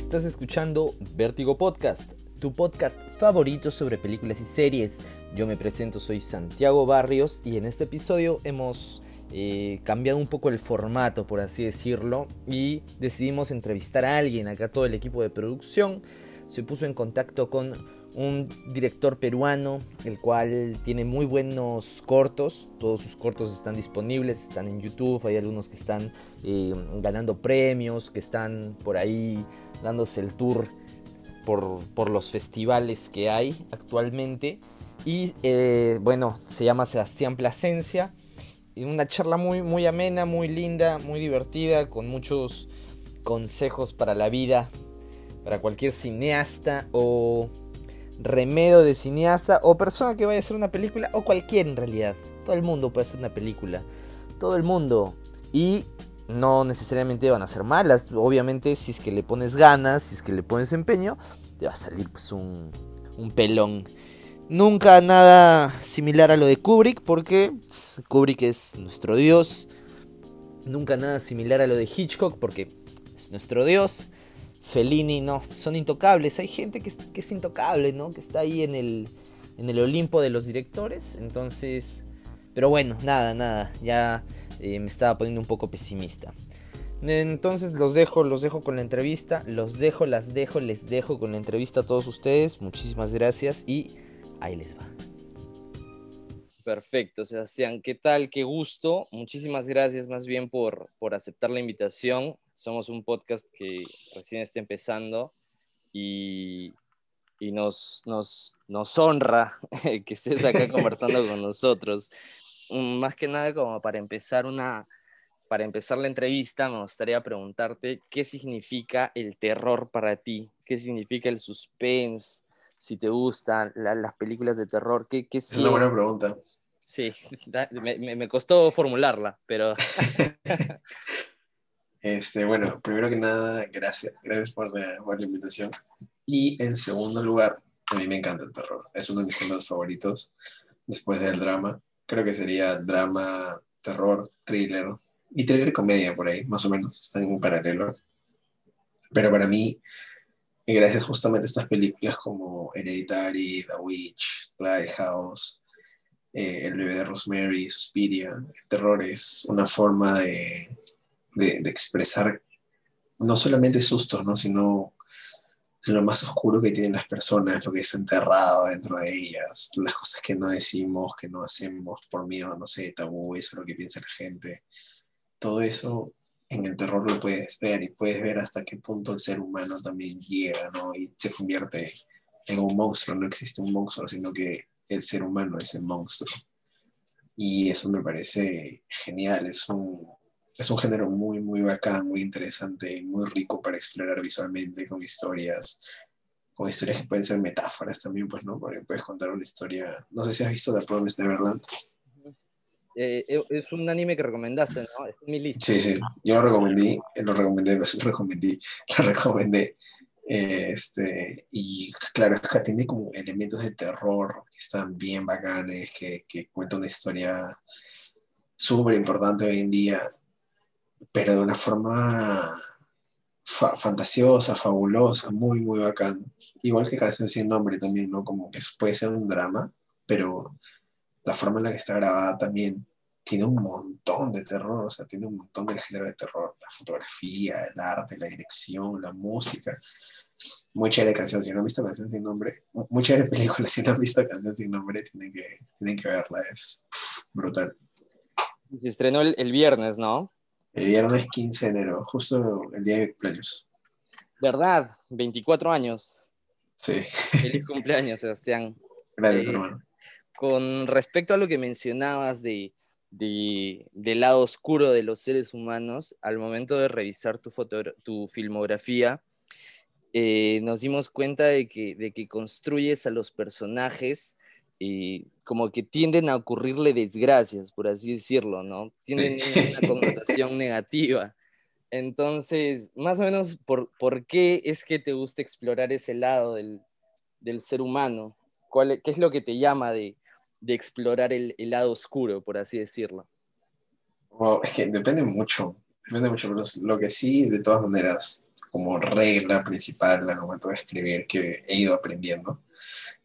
Estás escuchando Vértigo Podcast, tu podcast favorito sobre películas y series. Yo me presento, soy Santiago Barrios y en este episodio hemos eh, cambiado un poco el formato, por así decirlo, y decidimos entrevistar a alguien. Acá todo el equipo de producción se puso en contacto con un director peruano, el cual tiene muy buenos cortos, todos sus cortos están disponibles, están en YouTube, hay algunos que están eh, ganando premios, que están por ahí dándose el tour por, por los festivales que hay actualmente. Y eh, bueno, se llama Sebastián Plasencia. Y una charla muy, muy amena, muy linda, muy divertida, con muchos consejos para la vida, para cualquier cineasta o remedio de cineasta o persona que vaya a hacer una película o cualquier en realidad. Todo el mundo puede hacer una película. Todo el mundo. Y no necesariamente van a ser malas. Obviamente si es que le pones ganas, si es que le pones empeño, te va a salir pues un, un pelón. Nunca nada similar a lo de Kubrick porque Kubrick es nuestro dios. Nunca nada similar a lo de Hitchcock porque es nuestro dios. Fellini, no, son intocables. Hay gente que es, intocable, ¿no? Que está ahí en el, en el Olimpo de los directores. Entonces, pero bueno, nada, nada. Ya me estaba poniendo un poco pesimista. Entonces los dejo, los dejo con la entrevista. Los dejo, las dejo, les dejo con la entrevista a todos ustedes. Muchísimas gracias y ahí les va. Perfecto, Sebastián. ¿Qué tal? Qué gusto. Muchísimas gracias más bien por, por aceptar la invitación. Somos un podcast que recién está empezando y, y nos, nos, nos honra que estés acá conversando con nosotros. Mm, más que nada como para empezar una, para empezar la entrevista, me gustaría preguntarte qué significa el terror para ti, qué significa el suspense, si te gustan las películas de terror. ¿qué, qué es una buena pregunta. Sí, me, me, costó formularla, pero... este, bueno, primero que nada, gracias, gracias por la, por la, invitación. Y en segundo lugar, a mí me encanta el terror, es uno de mis géneros favoritos, después del drama. Creo que sería drama, terror, thriller y thriller comedia por ahí, más o menos, están en paralelo. Pero para mí, gracias justamente a estas películas como Hereditary, The Witch, Lighthouse, eh, El bebé de Rosemary, Suspiria, el terror es una forma de, de, expresar no solamente sustos, ¿no? sino lo más oscuro que tienen las personas, lo que es enterrado dentro de ellas, las cosas que no decimos, que no hacemos por miedo, no sé, tabú, eso lo que piensa la gente. Todo eso en el terror lo puedes ver y puedes ver hasta qué punto el ser humano también llega, ¿no? Y se convierte en un monstruo, no existe un monstruo, sino que el ser humano es el monstruo. Y eso me parece genial, es un, es un género muy, muy bacán, muy interesante, muy rico para explorar visualmente con historias, con historias que pueden ser metáforas también, pues, ¿no? Porque puedes contar una historia, no sé si has visto The Promised Neverland. Eh, eh, es un anime que recomendaste, ¿no? Es mi lista. Sí, sí, yo lo recomendé, lo recomendé, lo recomendé, lo recomendé. Este, y claro, es que tiene como elementos de terror que están bien bacanes, que, que cuenta una historia súper importante hoy en día, pero de una forma fantasiosa, fabulosa, muy, muy bacán. Igual que Canción sin nombre también, ¿no? Como que puede ser un drama, pero la forma en la que está grabada también tiene un montón de terror, o sea, tiene un montón de género de terror, la fotografía, el arte, la dirección, la música muy chévere canción, si no han visto Canción sin nombre, muy chévere película, si no han visto Canción sin nombre, tienen que, tienen que verla, es brutal. Se estrenó el, viernes, ¿no? El viernes 15 de enero, justo el día de mi cumpleaños. ¿Verdad? 24 años. Sí. Feliz cumpleaños, Sebastián. Gracias, eh, hermano. Con respecto a lo que mencionabas de, de, del lado oscuro de los seres humanos, al momento de revisar tu, foto, tu filmografía, eh, nos dimos cuenta de que, de que construyes a los personajes y como que tienden a ocurrirle desgracias, por así decirlo, ¿no? Tienen una connotación negativa. Entonces, más o menos, ¿por, ¿por, qué es que te gusta explorar ese lado del, del ser humano? ¿Cuál, ¿Qué es lo que te llama de, de explorar el, el, lado oscuro, por así decirlo? es que depende mucho, depende mucho, pero lo que sí, de todas maneras, como regla principal al momento de escribir que he ido aprendiendo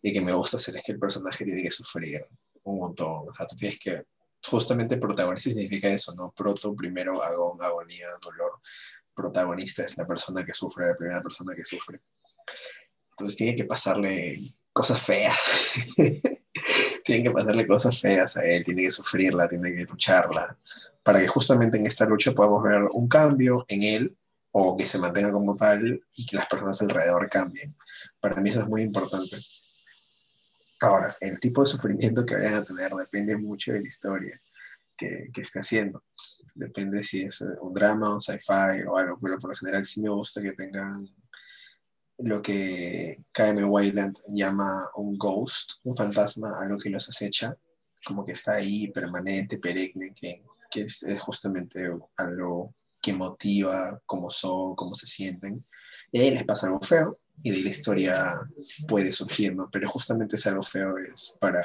y que me gusta hacer es que el personaje tiene que sufrir un montón. O sea, tú tienes que, justamente protagonista significa eso, ¿no? Proto, primero, agón, agonía, dolor. Protagonista es la persona que sufre, la primera persona que sufre. Entonces tiene que pasarle cosas feas. tiene que pasarle cosas feas a él, tiene que sufrirla, tiene que lucharla, para que justamente en esta lucha podamos ver un cambio en él o que se mantenga como tal y que las personas alrededor cambien. Para mí eso es muy importante. Ahora, el tipo de sufrimiento que vayan a tener depende mucho de la historia que, que esté haciendo. Depende si es un drama, un sci-fi o algo, pero por lo general sí me gusta que tengan lo que KM Wayland llama un ghost, un fantasma, algo que los acecha, como que está ahí permanente, perenne, que, que es, justamente algo que motiva cómo son, cómo se sienten. Y ahí les pasa algo feo y de la historia puede surgir, ¿no? Pero justamente ese algo feo es para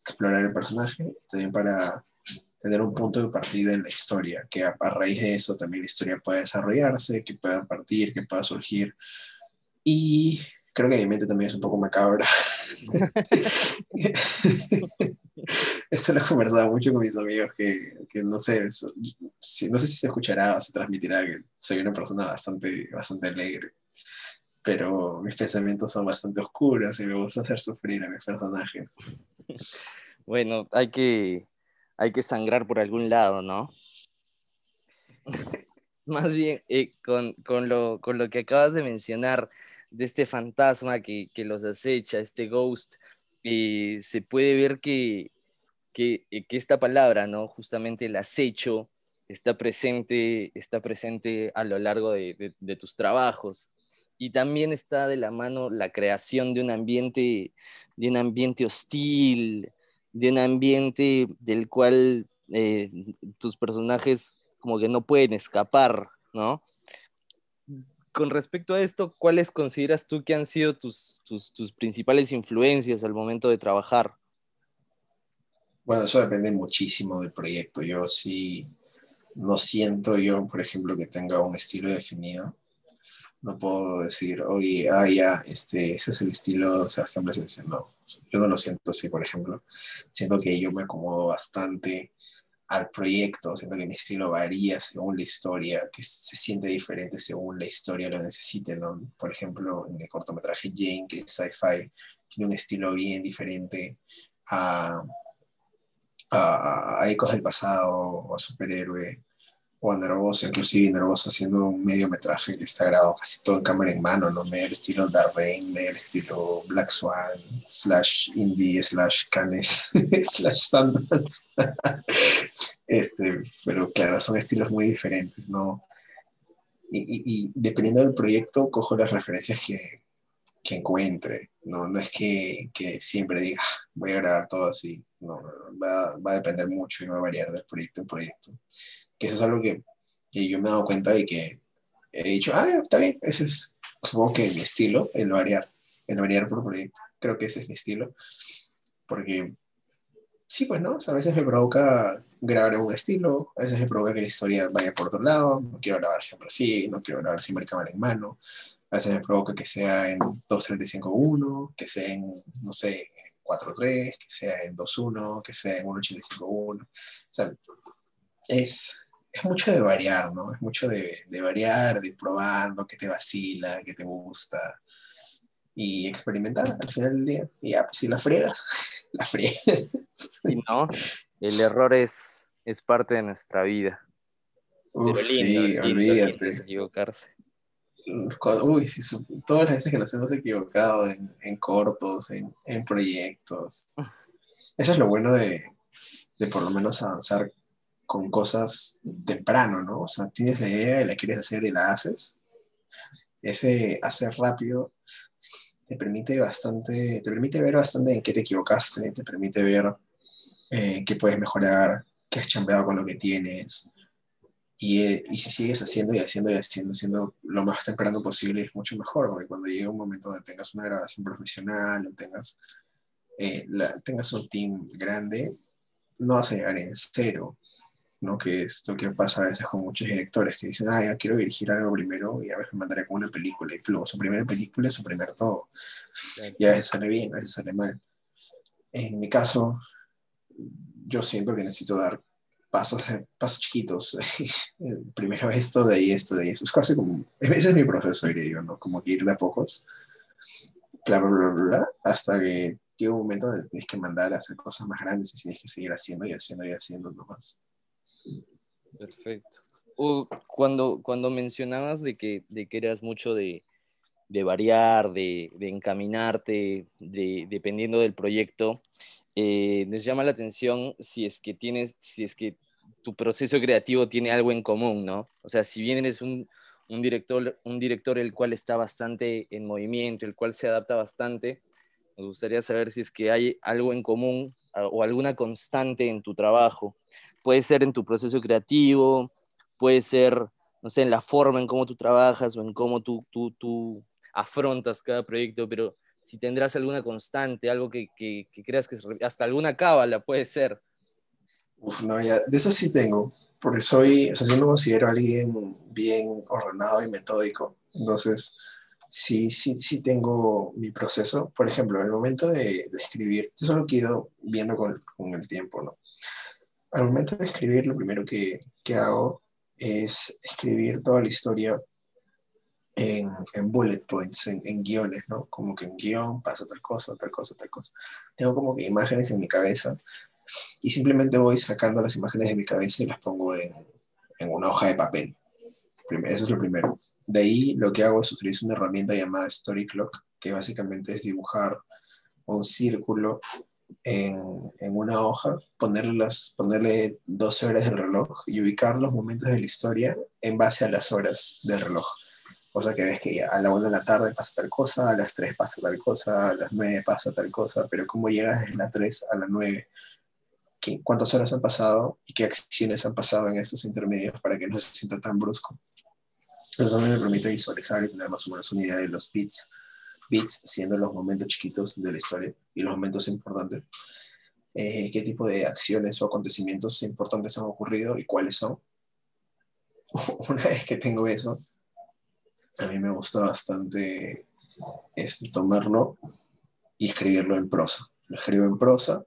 explorar el personaje y también para tener un punto de partida en la historia, que a, a raíz de eso también la historia pueda desarrollarse, que pueda partir, que pueda surgir y creo que mi mente también es un poco macabra. Esto lo he conversado mucho con mis amigos que, que no sé, no sé si se escuchará o se transmitirá que soy una persona bastante, bastante alegre, pero mis pensamientos son bastante oscuros y me gusta hacer sufrir a mis personajes. Bueno, hay que, hay que sangrar por algún lado, ¿no? Más bien, eh, con, con, lo, con lo que acabas de mencionar, de este fantasma que, los acecha, este ghost, eh, se puede ver que, que, eh, que, esta palabra, ¿no? Justamente el acecho, está presente, está presente a lo largo de, tus trabajos. Y también está de la mano la creación de un ambiente, de un ambiente hostil, de un ambiente del cual eh, tus personajes como que no pueden escapar, ¿no? con respecto a esto, ¿cuáles consideras tú que han sido tus, tus, principales influencias al momento de trabajar? Bueno, eso depende muchísimo del proyecto. Yo sí no siento yo, por ejemplo, que tenga un estilo definido. No puedo decir, oye, ah, ya, este, ese es el estilo o sea, siempre No, yo no lo siento así, por ejemplo. Siento que yo me acomodo bastante al proyecto, siento que mi estilo varía según la historia, que se siente diferente según la historia lo necesite, ¿no? Por ejemplo, en el cortometraje Jane, que es sci-fi, tiene un estilo bien diferente a, a, a Ecos del Pasado o a Superhéroe o a inclusive Nervoso haciendo un mediometraje que está grabado casi todo en cámara en mano, ¿no? Medio el estilo Dark Rain, medio el estilo Black Swan, slash Indie, slash Canes, slash Sundance. este, pero claro, son estilos muy diferentes, ¿no? Y, y, dependiendo del proyecto, cojo las referencias que, que encuentre, ¿no? No es que, que, siempre diga, ah, voy a grabar todo así, no, va, va a depender mucho y va a variar del proyecto en proyecto que eso es algo que, yo me he dado cuenta de que he dicho, ah, está bien, ese es, supongo que mi estilo, el variar, el variar por proyecto. Creo que ese es mi estilo, porque sí, pues, ¿no? a veces me provoca grabar un estilo, a veces me provoca que la historia vaya por otro lado, no quiero grabar siempre así, no quiero grabar siempre cámara en mano, a veces me provoca que sea en 2.35.1, que sea en, no sé, 4.3, que sea en 2.1, que sea en 1.85.1, o sea, es, es mucho de variar, ¿no? Es mucho de, de, variar, de ir probando, que te vacila, que te gusta y experimentar al final del día. Y ya, pues si la friegas, la friegas. Y no, el error es, es parte de nuestra vida. Uf, sí, olvídate. equivocarse. Uy, sí, todas las veces que nos hemos equivocado en, en cortos, en, en, proyectos. Eso es lo bueno de, de por lo menos avanzar con cosas temprano, ¿no? O sea, tienes la idea y la quieres hacer y la haces. Ese hacer rápido te permite bastante, te permite ver bastante en qué te equivocaste, te permite ver eh, qué puedes mejorar, qué has chambeado con lo que tienes. Y, eh, si sigues haciendo y haciendo y haciendo, haciendo lo más temprano posible es mucho mejor, porque cuando llegue un momento donde tengas una grabación profesional o tengas, eh, tengas un team grande, no vas a llegar en cero, ¿no? Que es lo que pasa a veces con muchos directores que dicen, ah, ya quiero dirigir algo primero y a veces mandaré con una película y luego su primera película es su primer todo. Y a veces sale bien, a veces sale mal. En mi caso, yo siento que necesito dar pasos, pasos chiquitos. primero esto, de ahí esto, de ahí eso. Es casi como, ese es mi proceso, diría yo, ¿no? Como que ir de a pocos, bla, bla, bla, bla, hasta que llega un momento donde tienes que mandar a hacer cosas más grandes y tienes que seguir haciendo y haciendo y haciendo nomás. Perfecto. cuando, cuando mencionabas de que, de que eras mucho de, de variar, de, de encaminarte, de, dependiendo del proyecto, eh, nos llama la atención si es que tienes, si es que tu proceso creativo tiene algo en común, ¿no? O sea, si bien eres un, un, director, un director el cual está bastante en movimiento, el cual se adapta bastante, nos gustaría saber si es que hay algo en común o alguna constante en tu trabajo. Puede ser en tu proceso creativo, puede ser, no sé, en la forma en cómo tú trabajas o en cómo tú, tú, tú afrontas cada proyecto, pero si tendrás alguna constante, algo que, que, creas que hasta alguna cábala puede ser. Uf, no, ya, de eso sí tengo, porque soy, o sea, yo me considero alguien bien ordenado y metódico, entonces sí, sí, sí tengo mi proceso. Por ejemplo, en el momento de, de escribir, eso es lo que he ido viendo con, con, el tiempo, ¿no? Al momento de escribir, lo primero que, que hago es escribir toda la historia en, en bullet points, en, guiones, ¿no? Como que en guion pasa tal cosa, tal cosa, tal cosa. Tengo como que imágenes en mi cabeza y simplemente voy sacando las imágenes de mi cabeza y las pongo en, en una hoja de papel. Eso es lo primero. De ahí lo que hago es utilizar una herramienta llamada Story Clock, que básicamente es dibujar un círculo en, en, una hoja, ponerle, las, ponerle 12 horas del reloj y ubicar los momentos de la historia en base a las horas del reloj. O sea que ves que a la 1 de la tarde pasa tal cosa, a las 3 pasa tal cosa, a las 9 pasa tal cosa, pero cómo llegas desde las 3 a las 9, cuántas horas han pasado y qué acciones han pasado en esos intermedios para que no se sienta tan brusco. Eso me permite visualizar y tener más o menos una idea de los bits, bits siendo los momentos chiquitos de la historia y los momentos importantes. Eh, qué tipo de acciones o acontecimientos importantes han ocurrido y cuáles son. Una vez que tengo eso, a mí me gusta bastante este, tomarlo y escribirlo en prosa. Lo escribo en prosa,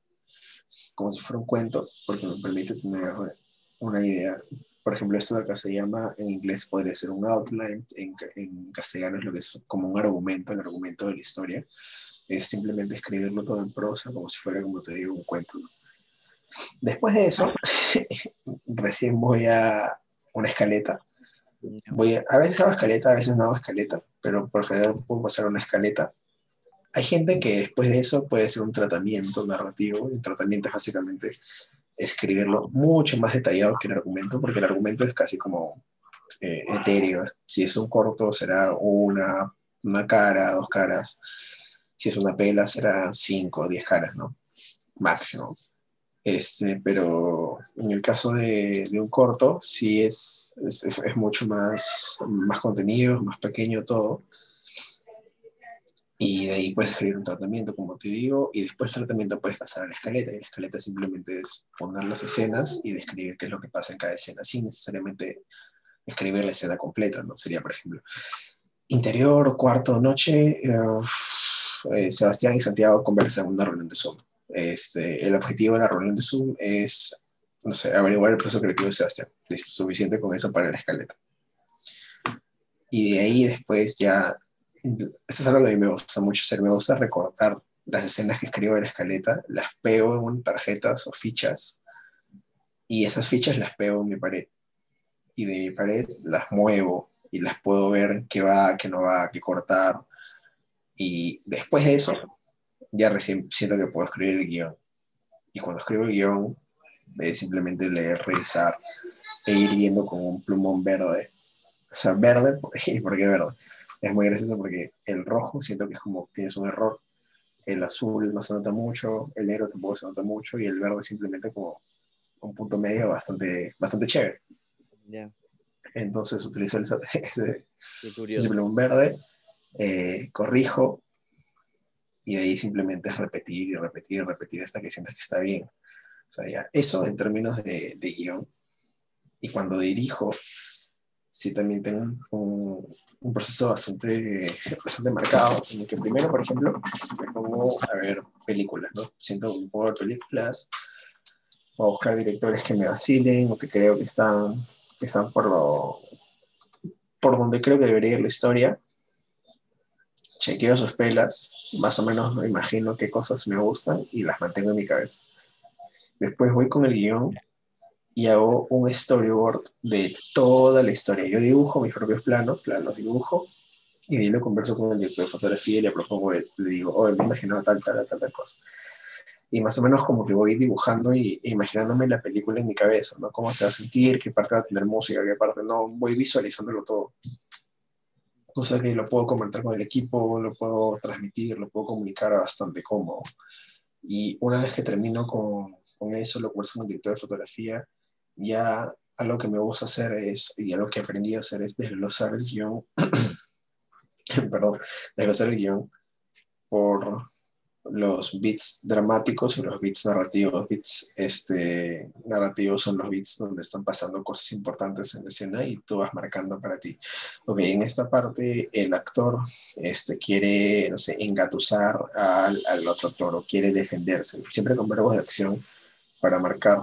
como si fuera un cuento, porque me permite tener una idea por ejemplo, esto de acá se llama, en inglés podría ser un outline, en, en castellano es lo que es como un argumento, el argumento de la historia. Es simplemente escribirlo todo en prosa, como si fuera, como te digo, un cuento. Después de eso, recién voy a una escaleta. Voy a, a, veces hago escaleta, a veces no hago escaleta, pero por general puedo pasar una escaleta. Hay gente que después de eso puede ser un tratamiento narrativo. Un tratamiento es básicamente escribirlo mucho más detallado que el argumento, porque el argumento es casi como eh, etéreo. Si es un corto, será una, una cara, dos caras. Si es una pela, será cinco diez caras, ¿no? Máximo. Este, pero en el caso de, de un corto, sí es, es, es, mucho más, más contenido, más pequeño todo y de ahí puedes escribir un tratamiento, como te digo, y después del tratamiento puedes pasar a la escaleta, y la escaleta simplemente es poner las escenas y describir qué es lo que pasa en cada escena, sin necesariamente escribir la escena completa, ¿no? Sería, por ejemplo, interior, cuarto, noche, eh, Sebastián y Santiago conversan en una reunión de Zoom. Este, el objetivo de la reunión de Zoom es, no sé, averiguar el proceso creativo de Sebastián. Listo, suficiente con eso para la escaleta. Y de ahí después ya eso es algo que a mí me gusta mucho hacer. Me gusta recortar las escenas que escribo en la escaleta, las pego en tarjetas o fichas, y esas fichas las pego en mi pared. Y de mi pared las muevo y las puedo ver qué va, qué no va, qué cortar. Y después de eso, ya recién siento que puedo escribir el guion. Y cuando escribo el guion, simplemente leer, revisar e ir viendo con un plumón verde. O sea, verde, ¿por qué verde? Es muy gracioso porque el rojo siento que es como tienes un error, el azul no se nota mucho, el negro tampoco se nota mucho y el verde simplemente como un punto medio bastante, bastante chévere. Entonces utilizo ese, ese un verde, eh, corrijo y de ahí simplemente es repetir y repetir y repetir hasta que sientas que está bien. O sea, ya, eso en términos de, de guion Y cuando dirijo, sí también tengo un, proceso bastante, bastante marcado, en el que primero, por ejemplo, me pongo a ver películas, ¿no? Siento un poco de películas, o a buscar directores que me vacilen o que creo que están, están por, lo, por donde creo que debería ir la historia. Chequeo sus pelas, más o menos me imagino qué cosas me gustan y las mantengo en mi cabeza. Después voy con el guion y hago un storyboard de toda la historia. Yo dibujo mis propios planos, planos dibujo, y lo converso con el director de fotografía y le propongo, le digo, oh, me imagino tal, tal, tal, tal cosa. Y más o menos como que voy dibujando y e imaginándome la película en mi cabeza, ¿no? Cómo se va a sentir, qué parte va a tener música, qué parte no, voy visualizándolo todo. Cosa que lo puedo comentar con el equipo, lo puedo transmitir, lo puedo comunicar bastante cómodo. Y una vez que termino con, con eso, lo converso con el director de fotografía, ya algo que me gusta hacer es, y algo que aprendí a hacer es desglosar el guion, perdón, desglosar el guion por los bits dramáticos y los bits narrativos. Bits este, narrativos son los bits donde están pasando cosas importantes en la escena y tú vas marcando para ti. Ok, en esta parte el actor este, quiere, no sé, engatusar al, al otro actor o quiere defenderse, siempre con verbos de acción para marcar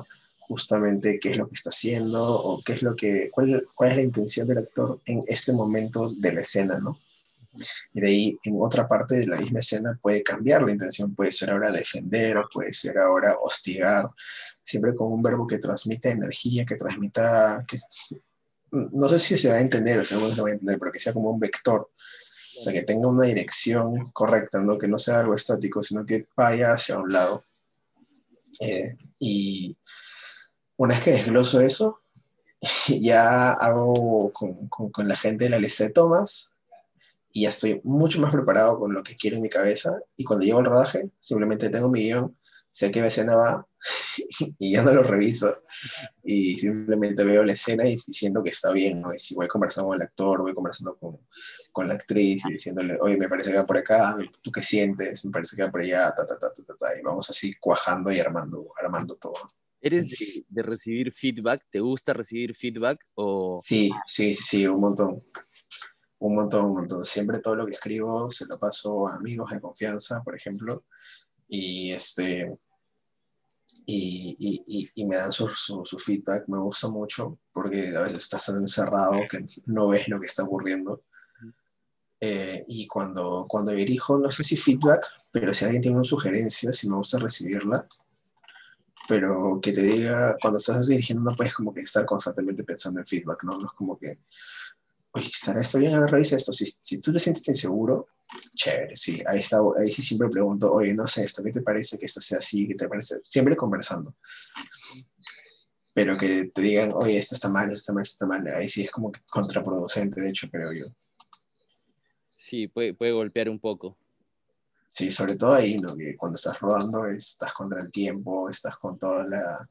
justamente qué es lo que está haciendo o qué es lo que, cuál, cuál es la intención del actor en este momento de la escena, ¿no? Y de ahí, en otra parte de la misma escena, puede cambiar la intención, puede ser ahora defender o puede ser ahora hostigar, siempre con un verbo que transmita energía, que transmita, que, no sé si se va a entender o si no se va a entender, pero que sea como un vector, o sea, que tenga una dirección correcta, ¿no? que no sea algo estático, sino que vaya hacia un lado. Eh, y una vez que desgloso eso, ya hago con, con, la gente la lista de tomas y ya estoy mucho más preparado con lo que quiero en mi cabeza. Y cuando llego al rodaje, simplemente tengo mi guion, sé qué escena va y ya no lo reviso. Y simplemente veo la escena y siento que está bien, ¿no? Y si voy conversando con el actor, voy conversando con, con la actriz y diciéndole, oye, me parece que va por acá, ¿tú qué sientes? Me parece que va por allá, ta, ta, ta, ta, ta, y vamos así cuajando y armando, armando todo. ¿Eres de, recibir feedback? ¿Te gusta recibir feedback? O... Sí, sí, sí, un montón. Un montón, un montón. Siempre todo lo que escribo se lo paso a amigos de confianza, por ejemplo, y este y, y, y, me dan su, su, feedback, me gusta mucho porque a veces estás tan encerrado que no ves lo que está ocurriendo. Eh, y cuando, cuando dirijo, no sé si feedback, pero si alguien tiene una sugerencia, si me gusta recibirla, pero que te diga, cuando estás dirigiendo no puedes como que estar constantemente pensando en feedback, ¿no? Es como que, oye, ¿estará esto bien? Revisa esto. Si, si tú te sientes inseguro, chévere, sí, ahí, está, ahí sí siempre pregunto, oye, no sé esto, ¿qué te parece que esto sea así? ¿Qué te parece? Siempre conversando. Pero que te digan, oye, esto está mal, esto está mal, esto está mal, ahí sí es como que contraproducente, de hecho, creo yo. Sí, puede, puede golpear un poco. Sí, sobre todo ahí, ¿no? Que cuando estás rodando estás contra el tiempo, estás con toda la,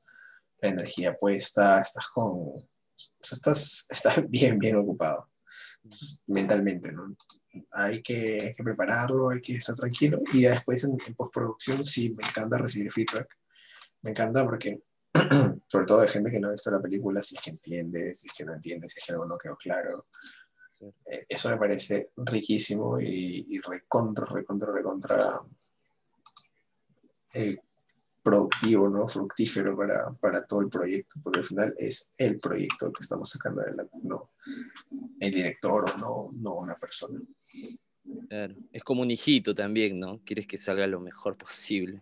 energía puesta, estás con... Estás, estás bien, bien ocupado mentalmente, ¿no? Hay que, que, prepararlo, hay que estar tranquilo y después en, postproducción sí, me encanta recibir feedback. Me encanta porque, sobre todo de gente que no ha visto la película, si es que entiende, si es que no entiende, si es que algo no quedó claro, eso me parece riquísimo y, y recontra, recontra, recontra eh, productivo, ¿no? Fructífero para, para, todo el proyecto, porque al final es el proyecto que estamos sacando adelante, no el director o no, no una persona. Claro. Es como un hijito también, ¿no? Quieres que salga lo mejor posible.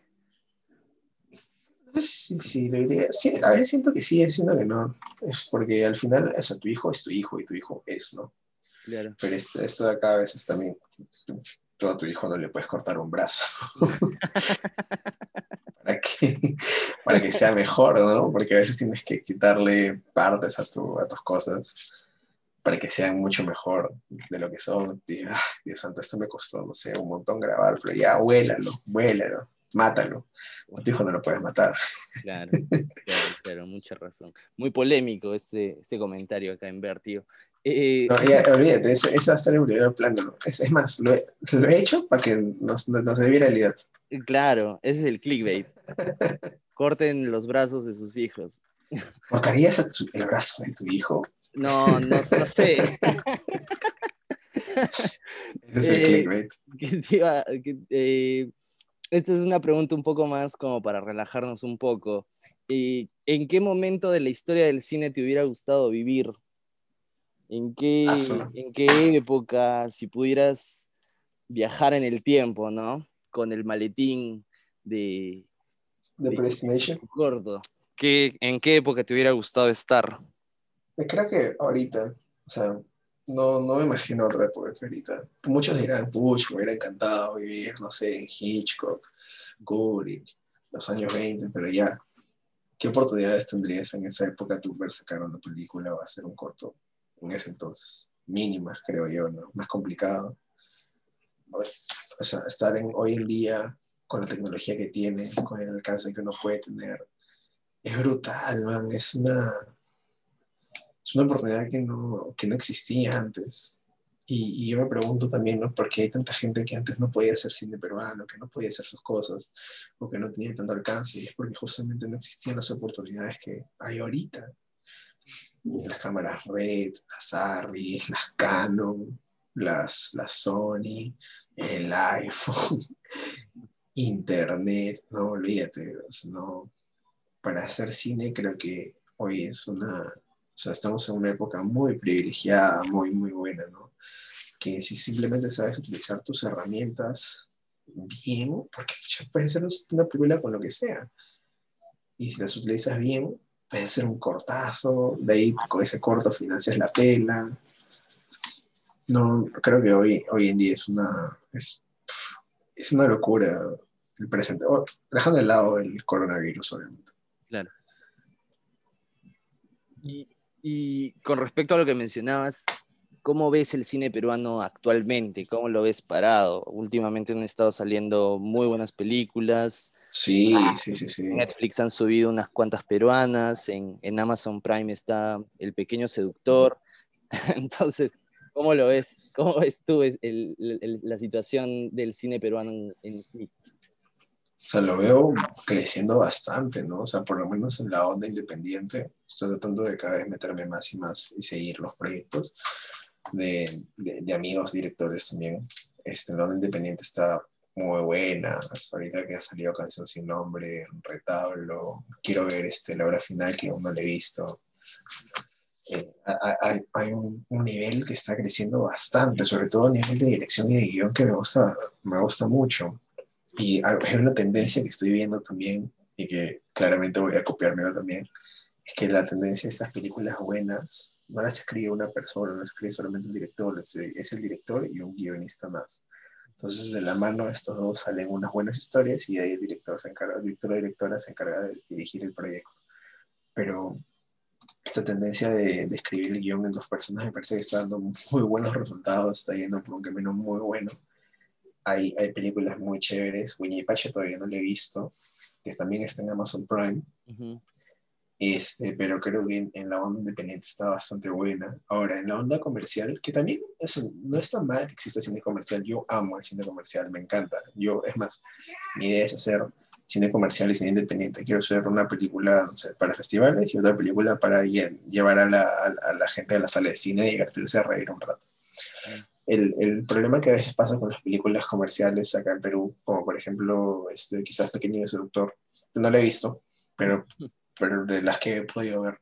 Sí, sí, sí, a veces siento que sí, siento que no. Es porque al final, o tu hijo es tu hijo y tu hijo es, ¿no? Pero esto, de acá a veces también, tú a tu hijo no le puedes cortar un brazo. para, que, para que sea mejor, ¿no? Porque a veces tienes que quitarle partes a, tu, a tus cosas para que sean mucho mejor de lo que son. Dios, Dios santo, esto me costó, no sé, un montón grabar, pero ya, vuélalo, vuélalo, mátalo. A tu hijo no lo puedes matar. Claro, claro, claro, mucha razón. Muy polémico este, este comentario acá en Vertigo. Eh, no, olvídate, eso, va a estar en primer plano. Es, es más, lo he, lo he, hecho para que nos, nos dé Claro, ese es el clickbait. Corten los brazos de sus hijos. ¿Cortarías el brazo de tu hijo? No, no, no sé. Ese es el Eh, clickbait. que te iba- que, eh, esta es una pregunta un poco más como para relajarnos un poco. Eh, ¿En qué momento de la historia del cine te hubiera gustado vivir? ¿En qué, Ah, ¿En qué época? Si pudieras viajar en el tiempo, ¿no? Con el maletín de, Sí. Predestination. gordo. ¿Qué, ¿En qué época te hubiera gustado estar? Eh, Creo que ahorita, o sea, no, no me imagino otra época que ahorita. Muchos dirán, puch, me hubiera encantado vivir, no sé, en Hitchcock, Kubrick, los años 20, pero ya, ¿qué oportunidades tendrías en esa época tú ver sacar una película o hacer un corto en ese entonces? Mínimas, creo yo, ¿no? Más complicado. O sea, estar en, hoy en día con la tecnología que tiene, con el alcance que uno puede tener, es brutal, man, es una es una oportunidad que no, que no existía antes. Y, y yo me pregunto también, ¿no? ¿Por qué hay tanta gente que antes no podía hacer cine peruano, que no podía hacer sus cosas, o que no tenía tanto alcance? Y es porque justamente no existían las oportunidades que hay ahorita. Las cámaras Red, las Arri, las Canon, las, las Sony, el iPhone, Internet, no, olvídate, o sea, no. Para hacer cine creo que hoy es una, o sea, estamos en una época muy privilegiada, muy, muy buena, ¿no? Que si simplemente sabes utilizar tus herramientas bien, porque puedes hacer una película con lo que sea. Y si las utilizas bien, puedes hacer un cortazo, de ahí con ese corto financias la pela. No, creo que hoy, hoy en día es una, es, es una locura el presente. Oh, dejando de lado el coronavirus, obviamente. Claro. Y, y con respecto a lo que mencionabas, ¿cómo ves el cine peruano actualmente? ¿Cómo lo ves parado? Últimamente han estado saliendo muy buenas películas. Sí, sí, sí, sí. En Netflix han subido unas cuantas peruanas. En, en Amazon Prime está El Pequeño Seductor. Entonces, ¿cómo lo ves? ¿Cómo ves tú el- el- la situación del cine peruano en, en sí? O sea, lo veo creciendo bastante, ¿no? O sea, por lo menos en la onda independiente, estoy tratando de cada vez meterme más y más y seguir los proyectos de, de, de amigos directores también. Este, la onda independiente está muy buena. Hasta ahorita que ha salido Canción Sin Nombre, Retablo. Quiero ver este, la obra final que aún no la he visto. Eh, hay, hay un, un, nivel que está creciendo bastante, sobre todo a nivel de dirección y de guion que me gusta, me gusta mucho. Y hay una tendencia que estoy viendo también y que claramente voy a copiarme también, es que la tendencia de estas películas buenas no las escribe una persona, no las escribe solamente un director, es el director y un guionista más. Entonces, de la mano estos dos salen unas buenas historias y ahí el director se encarga, el director o directora se encarga de dirigir el proyecto. Pero esta tendencia de, de escribir el guion en dos personas me parece que está dando muy buenos resultados, está yendo por un camino muy bueno. Hay, hay películas muy chéveres, Winnie Pache todavía no la he visto, que también está en Amazon Prime. Uh -huh. Este, pero creo que en, la onda independiente está bastante buena. Ahora, en la onda comercial, que también eso, no está mal que exista cine comercial, yo amo el cine comercial, me encanta. Yo, es más, mi idea es hacer cine comercial y cine independiente. Quiero hacer una película para festivales y otra película para llevar a la, la gente a la sala de cine y divertirse a reír un rato. El, el, problema que a veces pasa con las películas comerciales acá en Perú, como por ejemplo, este, quizás Pequeño Seductor, no lo he visto, pero pero de las que he podido ver,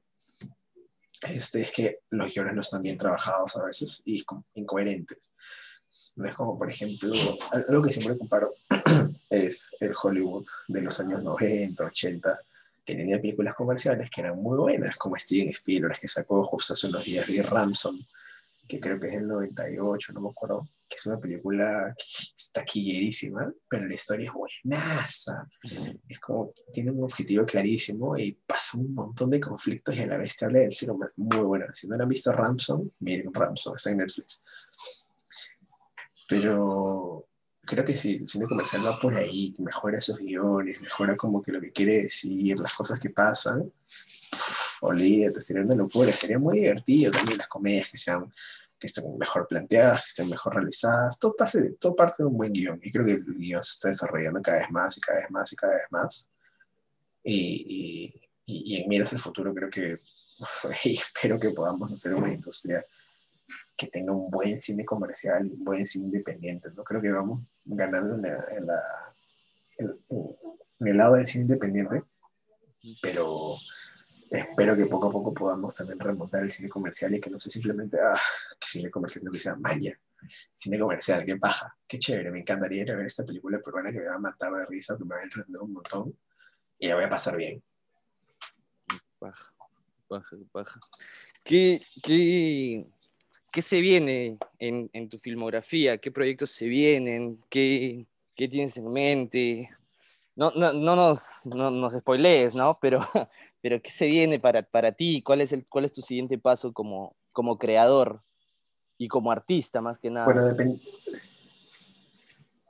este, es que los guiones no están bien trabajados a veces y incoherentes. No es como, por ejemplo, algo que siempre comparo es el Hollywood de los años 90, 80, que tenía películas comerciales que eran muy buenas, como Steven Spielberg, que sacó justo hace unos días, y Ramson, que creo que es el 98, no me acuerdo, que es una película que está quillerísima, pero la historia es buenaza. Es como, tiene un objetivo clarísimo y pasa un montón de conflictos y a la vez te habla del cine muy buena. Si no la han visto Ramson, miren Ramson, está en Netflix. Pero creo que si el cine comercial va por ahí, mejora esos guiones, mejora como que lo que quiere decir, las cosas que pasan, olvídate, sería una locura, sería muy divertido también las comedias que sean que estén mejor planteadas, que estén mejor realizadas, todo, pase, todo parte de un buen guion. Y creo que el guion se está desarrollando cada vez más y cada vez más y cada vez más. Y, y, y, en miras el futuro creo que espero que podamos hacer una industria que tenga un buen cine comercial un buen cine independiente. ¿no? Creo que vamos ganando en, la, en, la, en, en el lado del cine independiente, pero espero que poco a poco podamos también remontar el cine comercial y que no sea simplemente, ah, cine comercial, no que sea maya, cine comercial, qué paja, qué chévere, me encantaría ir a ver esta película peruana que me va a matar de risa, que me va a entretener un montón y la voy a pasar bien. Paja, paja, paja. ¿Qué, qué, qué se viene en, tu filmografía? ¿Qué proyectos se vienen? ¿Qué, qué tienes en mente? No, no, no nos, no, nos spoilees, ¿no? Pero, pero ¿qué se viene para, para ti? ¿Cuál es, el, ¿Cuál es tu siguiente paso como, como creador y como artista, más que nada? Bueno,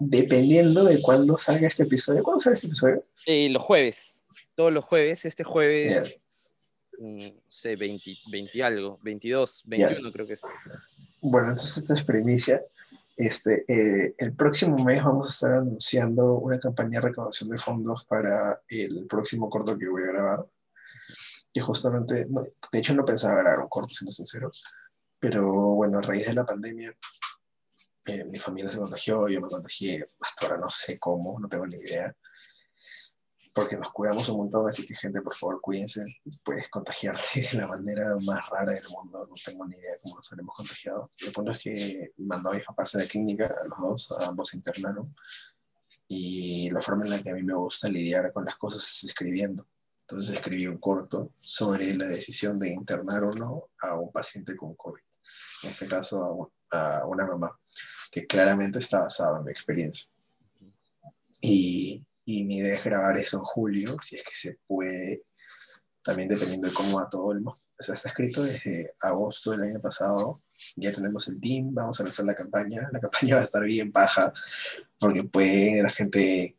dependiendo de cuándo salga este episodio. ¿Cuándo sale este episodio? Eh, los jueves. Todos los jueves. Este jueves, yeah. no sé, 20, 20 algo, 22, 21 yeah. creo que es. Bueno, entonces esta es primicia. Este, eh, el próximo mes vamos a estar anunciando una campaña de recaudación de fondos para el próximo corto que voy a grabar. Que justamente, no, de hecho no pensaba grabar un corto, siendo sincero, pero bueno, a raíz de la pandemia, eh, mi familia se contagió, yo me contagié, hasta ahora no sé cómo, no tengo ni idea, porque nos cuidamos un montón, así que gente, por favor, cuídense, puedes contagiarte de la manera más rara del mundo, no tengo ni idea cómo nos habremos contagiado. El punto es que mandó a mis papás a la clínica, a los dos, a ambos internaron, y la forma en la que a mí me gusta lidiar con las cosas es escribiendo. Entonces escribí un corto sobre la decisión de internar o no a un paciente con COVID, en este caso a, a una mamá que claramente está basado en mi experiencia. Y, y, mi idea es grabar eso en julio, si es que se puede, también dependiendo de cómo va todo el... O sea, está escrito desde agosto del año pasado, ya tenemos el team, vamos a lanzar la campaña, la campaña va a estar bien baja, porque puede la gente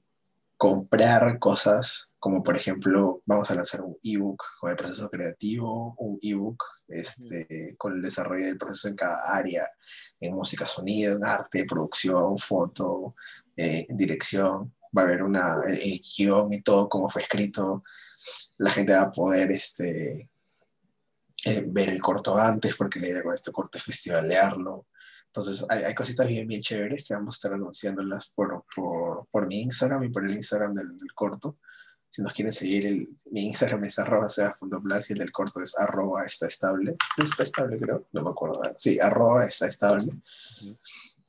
comprar cosas como por ejemplo vamos a lanzar un ebook con el proceso creativo, un ebook este, con el desarrollo del proceso en cada área, en música, sonido, en arte, producción, foto, eh, dirección, va a haber una, el, el, guion y todo como fue escrito, la gente va a poder este, eh, ver el corto antes porque la idea con este corto es festivalearlo. Entonces, hay, hay, cositas bien, bien chéveres que vamos a estar anunciándolas por, por, por mi Instagram y por el Instagram del, del, corto. Si nos quieren seguir, el, mi Instagram es arroba sea y el del corto es arroba está estable. Está estable, creo, no me acuerdo. Sí, arroba está estable.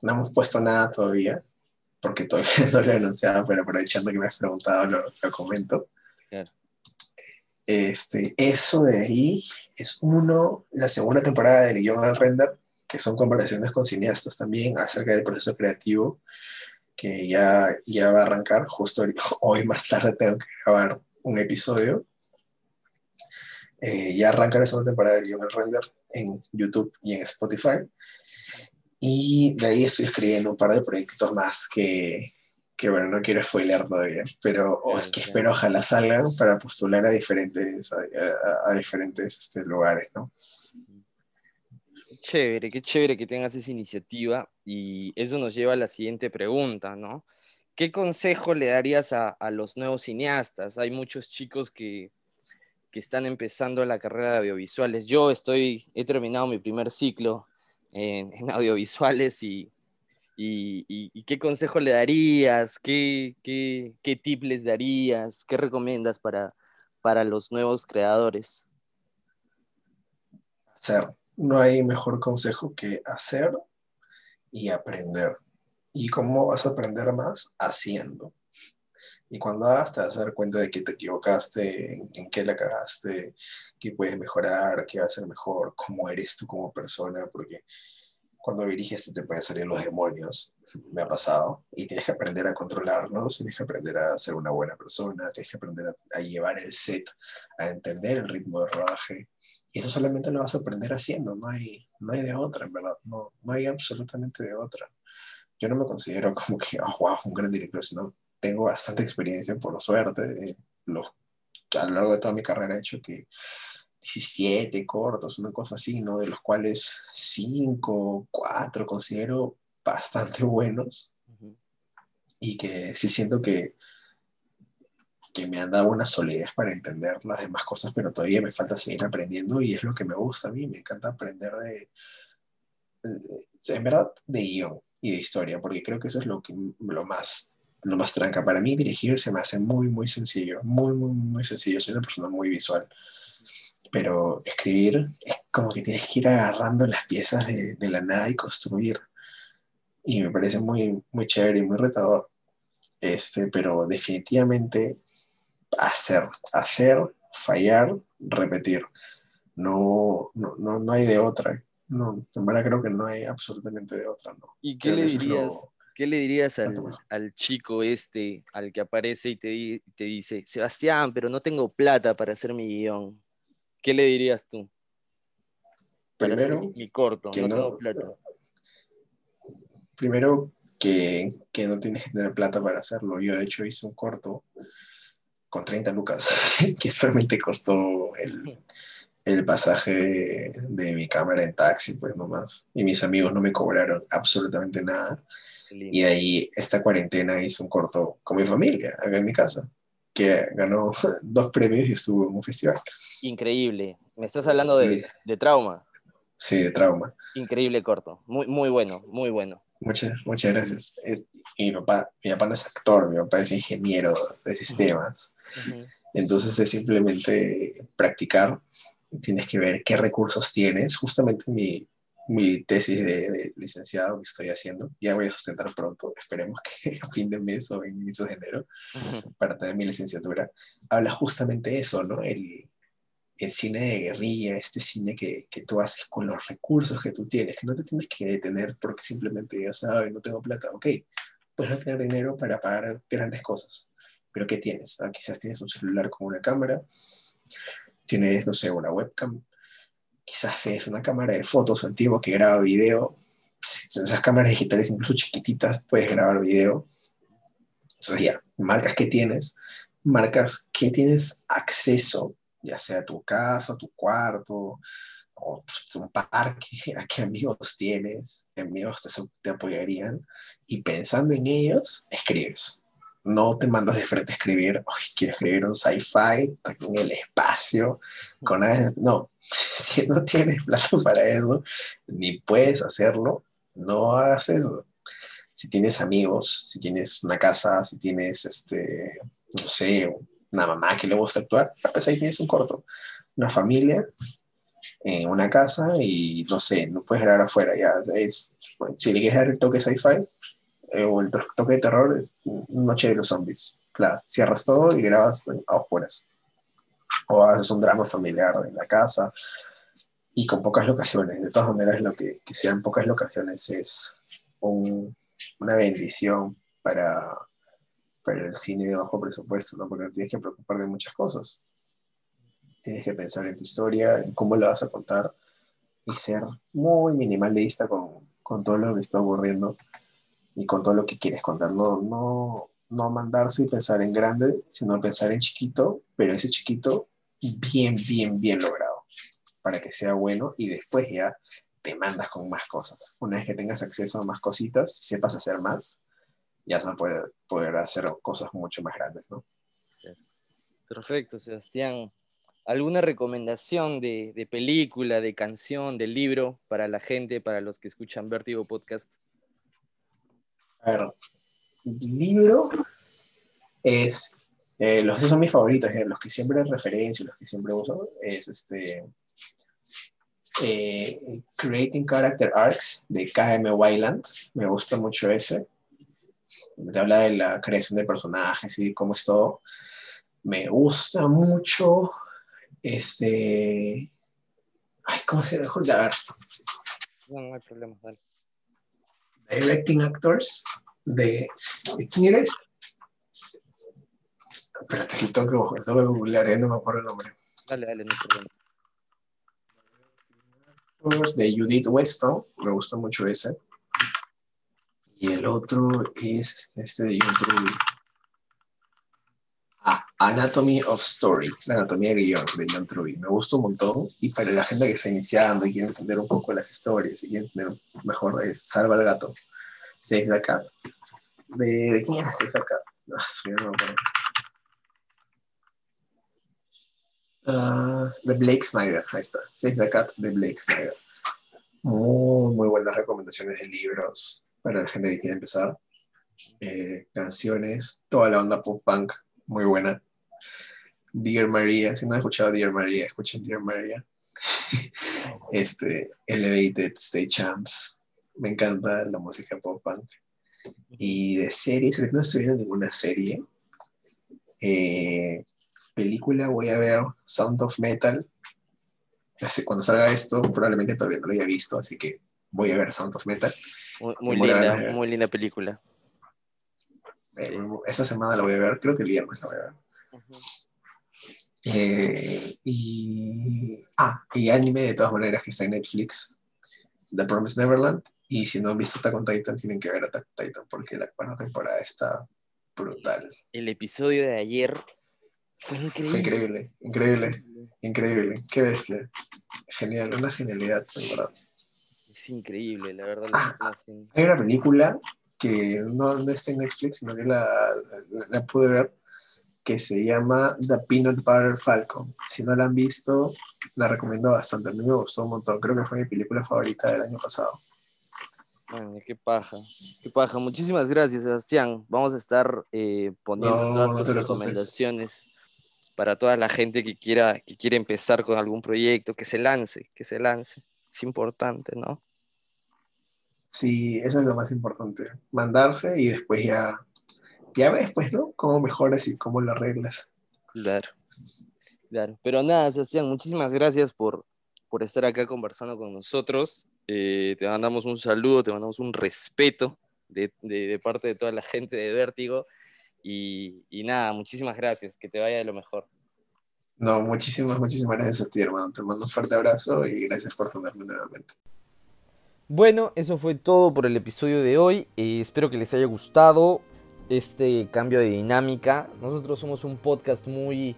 No hemos puesto nada todavía, porque todavía no lo he anunciado, pero aprovechando que me has preguntado, lo, lo comento. Claro. Este, eso de ahí es uno, la segunda temporada del guion al render que son conversaciones con cineastas también acerca del proceso creativo, que ya, ya va a arrancar. Justo hoy más tarde tengo que grabar un episodio. Eh, ya arranca la segunda temporada de Young Render en YouTube y en Spotify. Y de ahí estoy escribiendo un par de proyectos más que, que bueno, no quiero spoilear todavía, pero oh, es que espero ojalá salgan para postular a diferentes, a, a, a diferentes este, lugares, ¿no? chévere, qué chévere que tengas esa iniciativa y eso nos lleva a la siguiente pregunta, ¿no? ¿Qué consejo le darías a, a los nuevos cineastas? Hay muchos chicos que, que, están empezando la carrera de audiovisuales. Yo estoy, he terminado mi primer ciclo en, audiovisuales y, y, qué consejo le darías? ¿Qué, qué, qué tip les darías? ¿Qué recomiendas para, para los nuevos creadores? Hacer no hay mejor consejo que hacer y aprender. ¿Y cómo vas a aprender más? Haciendo. Y cuando hagas te vas a dar cuenta de que te equivocaste, en, en qué la cagaste, qué puedes mejorar, qué va a ser mejor, cómo eres tú como persona, porque cuando diriges te pueden salir los demonios, me ha pasado, y tienes que aprender a controlarlos, tienes que aprender a ser una buena persona, tienes que aprender a, a, llevar el set, a entender el ritmo de rodaje, y eso solamente lo vas a aprender haciendo, no hay, no hay de otra, en verdad, no, no hay absolutamente de otra. Yo no me considero como que, oh, wow, un gran director, sino tengo bastante experiencia, por suerte, los, a lo largo de toda mi carrera he hecho que 17 cortos, una cosa así, ¿no? De los cuales 5, 4 considero bastante buenos. Uh -huh. Y que sí siento que que me han dado una solidez para entender las demás cosas, pero todavía me falta seguir aprendiendo y es lo que me gusta a mí, me encanta aprender de, en verdad, de guion y de historia, porque creo que eso es lo, que, lo, más, lo más tranca. Para mí dirigir se me hace muy, muy sencillo, muy, muy, muy sencillo, soy una persona muy visual, pero escribir es como que tienes que ir agarrando las piezas de, de la nada y construir. Y me parece muy, muy chévere y muy retador. Este, pero definitivamente hacer, hacer, fallar, repetir. No, no, no, hay de otra. No, en verdad creo que no hay absolutamente de otra. ¿no? ¿Y qué le, dirías, qué le dirías al, chico este, al que aparece y te, te dice, Sebastián, pero no tengo plata para hacer mi guion? ¿Qué le dirías tú? Primero, mi corto, que no, tengo plata. Primero, que, que, no tienes que tener plata para hacerlo. Yo, de hecho, hice un corto con 30 lucas, que solamente costó el, el, pasaje de mi cámara en taxi, pues nomás. Y mis amigos no me cobraron absolutamente nada. Y ahí esta cuarentena hice un corto con mi familia, acá en mi casa, que ganó dos premios y estuvo en un festival. Increíble. Me estás hablando de, de trauma. Sí, de trauma. Increíble corto. Muy, muy bueno, muy bueno. Muchas, muchas gracias. mi, papá, mi papá no es actor, mi papá es ingeniero de sistemas. Entonces es simplemente practicar, tienes que ver qué recursos tienes. Justamente mi, mi tesis de, licenciado que estoy haciendo, ya voy a sustentar pronto, esperemos que a fin de mes o en inicio de enero, para tener mi licenciatura, habla justamente eso, ¿no? El, el cine de guerrilla, este cine que, que, tú haces con los recursos que tú tienes, que no te tienes que detener porque simplemente ya sabes, no tengo plata, ok, puedes no tener dinero para pagar grandes cosas, pero ¿qué tienes? Ah, quizás tienes un celular con una cámara, tienes, no sé, una webcam, quizás tienes una cámara de fotos antigua que graba video, esas cámaras digitales incluso chiquititas puedes grabar video. Entonces ya, marcas que tienes, marcas que tienes acceso, ya sea tu casa, tu cuarto, o un parque, a qué amigos tienes, amigos te, te apoyarían, y pensando en ellos, escribes no te mandas de frente a escribir, quiero escribir un sci-fi en el espacio, con no, si no tienes plata para eso, ni puedes hacerlo, no hagas eso. Si tienes amigos, si tienes una casa, si tienes, este, no sé, una mamá que le gusta actuar, pues ahí tienes un corto. Una familia en una casa y, no sé, no puedes grabar afuera, ya es, si le quieres dar el toque sci-fi, eh, o el toque de terror es Noche de los Zombies. cierras todo y grabas a oscuras. O haces un drama familiar en la casa y con pocas locaciones. De todas maneras, lo que, que sean pocas locaciones es una bendición para, para el cine de bajo presupuesto, ¿no? porque tienes que preocupar de muchas cosas. Tienes que pensar en tu historia, en cómo la vas a contar y ser muy minimalista con, con todo lo que está ocurriendo y con todo lo que quieres contar. No, no, mandarse y pensar en grande, sino pensar en chiquito, pero ese chiquito bien, bien, bien logrado, para que sea bueno y después ya te mandas con más cosas. Una vez que tengas acceso a más cositas, sepas hacer más, ya se puede poder hacer cosas mucho más grandes, ¿no? Perfecto, Sebastián. ¿Alguna recomendación de, de película, de canción, de libro para la gente, para los que escuchan Vertigo Podcast? A ver, libro es, eh, los que son mis favoritos, eh, los que siempre referencio, los que siempre uso, es este, eh, Creating Character Arcs de KM Wyland, me gusta mucho ese, te habla de la creación de personajes y cómo es todo. Me gusta mucho este. Ay, ¿cómo se dejó? A ver. No, no hay problema, dale. Directing Actors de, ¿de quién eres? Espérate, que tengo que, tengo que googlear, ya no me acuerdo el nombre. Dale, dale, no problema. De Judith Weston, me gusta mucho ese. Y el otro es este de John Truby. Ah, Anatomy of Story, la anatomía de guion de John Truby. Me gusta un montón. Y para la gente que está iniciando y quiere entender un poco las historias y quiere entender mejor, es Salva al gato. Save the Cat. ¿De, quién era Save the Cat? No, no Ah, de Blake Snyder, ahí está. Save the Cat de Blake Snyder. Muy, buenas recomendaciones de libros para la gente que quiere empezar. Eh, canciones, toda la onda pop punk, muy buena. Dear Maria, si no han escuchado Dear Maria, escuchen Dear Maria. este, Elevated, Stay Champs. Me encanta la música pop punk. Y de series, no estoy viendo ninguna serie. Eh, película voy a ver Sound of Metal. Cuando salga esto, probablemente todavía no lo haya visto, así que voy a ver Sound of Metal. Muy, linda, muy linda película. Eh, esta semana la voy a ver, creo que el viernes la voy a ver. Eh, y, ah, y anime de todas maneras que está en Netflix, The Promised Neverland. Y si no han visto Attack on Titan, tienen que ver Attack on Titan porque la cuarta temporada está brutal. El episodio de ayer fue increíble. Fue increíble, increíble, increíble. Qué bestia. Genial, una genialidad, verdad. Es increíble, la verdad. Ah, hay una película que no, no, está en Netflix, sino que la, la, pude ver, que se llama The Peanut Butter Falcon. Si no la han visto, la recomiendo bastante. A mí me gustó un montón. Creo que fue mi película favorita del año pasado. Bueno, qué paja, qué paja. Muchísimas gracias, Sebastián. Vamos a estar eh, poniendo todas recomendaciones para toda la gente que quiera, que quiere empezar con algún proyecto, que se lance, que se lance. Es importante, ¿no? Sí, eso es lo más importante. Mandarse y después ya, ya ves, pues, ¿no? Cómo mejoras y cómo lo arreglas. Claro, claro. Pero nada, Sebastián, muchísimas gracias por, por estar acá conversando con nosotros. Eh, te mandamos un saludo, te mandamos un respeto de, de, parte de toda la gente de Vértigo. Y, y, nada, muchísimas gracias, que te vaya de lo mejor. No, muchísimas, muchísimas gracias a ti, hermano. Te mando un fuerte abrazo y gracias por tenerme nuevamente. Bueno, eso fue todo por el episodio de hoy. Eh, espero que les haya gustado este cambio de dinámica. Nosotros somos un podcast muy,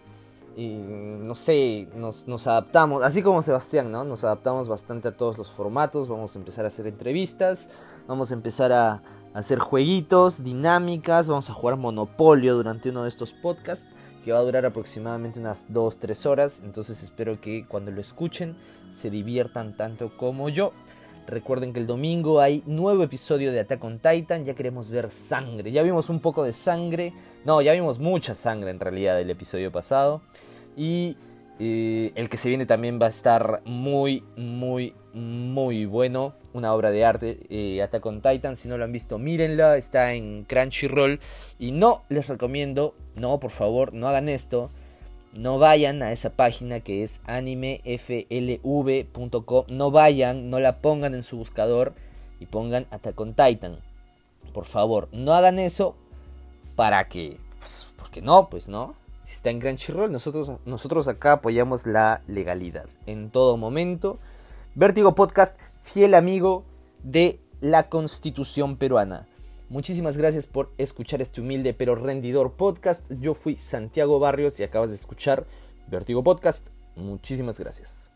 eh, no sé, nos, nos, adaptamos, así como Sebastián, ¿no? Nos adaptamos bastante a todos los formatos. Vamos a empezar a hacer entrevistas, vamos a empezar a, a hacer jueguitos, dinámicas, vamos a jugar Monopolio durante uno de estos podcasts que va a durar aproximadamente unas 2-3 horas. Entonces espero que cuando lo escuchen se diviertan tanto como yo. Recuerden que el domingo hay nuevo episodio de Attack on Titan. Ya queremos ver sangre. Ya vimos un poco de sangre. No, ya vimos mucha sangre en realidad del episodio pasado. Y eh, el que se viene también va a estar muy, muy, muy bueno. Una obra de arte, eh, Attack on Titan. Si no lo han visto, mírenla. Está en Crunchyroll. Y no les recomiendo, no, por favor, no hagan esto no vayan a esa página que es animeflv.com. No vayan, no la pongan en su buscador y pongan Attack on Titan. Por favor, no hagan eso para que, pues, porque no, pues no. Si está en Crunchyroll, nosotros, nosotros acá apoyamos la legalidad en todo momento. Vértigo Podcast, fiel amigo de la Constitución peruana. Muchísimas gracias por escuchar este humilde pero rendidor podcast. Yo fui Santiago Barrios y acabas de escuchar Vertigo Podcast. Muchísimas gracias.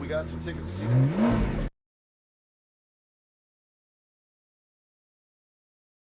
We got some to see